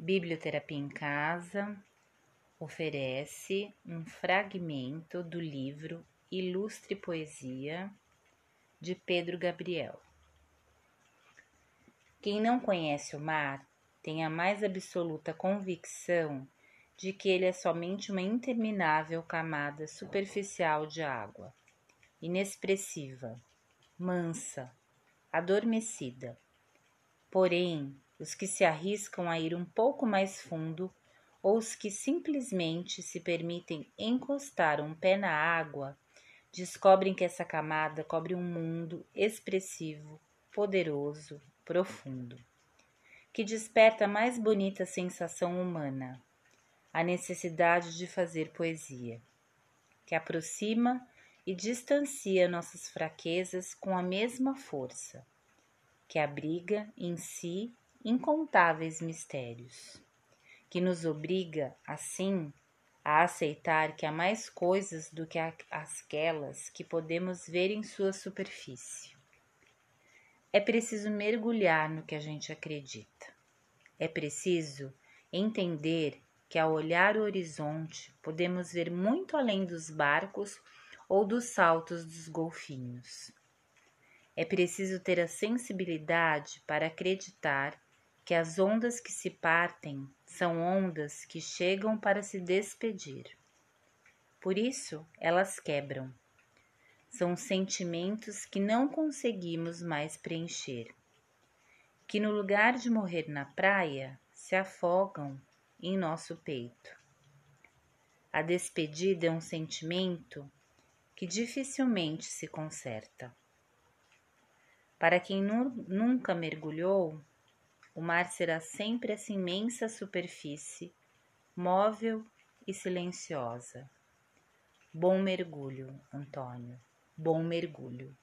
Biblioterapia em Casa oferece um fragmento do livro Ilustre Poesia de Pedro Gabriel. Quem não conhece o mar tem a mais absoluta convicção de que ele é somente uma interminável camada superficial de água, inexpressiva, mansa, adormecida. Porém, os que se arriscam a ir um pouco mais fundo ou os que simplesmente se permitem encostar um pé na água, descobrem que essa camada cobre um mundo expressivo, poderoso, profundo, que desperta a mais bonita sensação humana, a necessidade de fazer poesia, que aproxima e distancia nossas fraquezas com a mesma força, que abriga em si incontáveis mistérios, que nos obriga, assim, a aceitar que há mais coisas do que aquelas que podemos ver em sua superfície. É preciso mergulhar no que a gente acredita. É preciso entender que ao olhar o horizonte podemos ver muito além dos barcos ou dos saltos dos golfinhos. É preciso ter a sensibilidade para acreditar que as ondas que se partem são ondas que chegam para se despedir. Por isso, elas quebram. São sentimentos que não conseguimos mais preencher, que no lugar de morrer na praia, se afogam em nosso peito. A despedida é um sentimento que dificilmente se conserta. Para quem nu nunca mergulhou, o mar será sempre essa imensa superfície, móvel e silenciosa. Bom mergulho, Antônio, bom mergulho.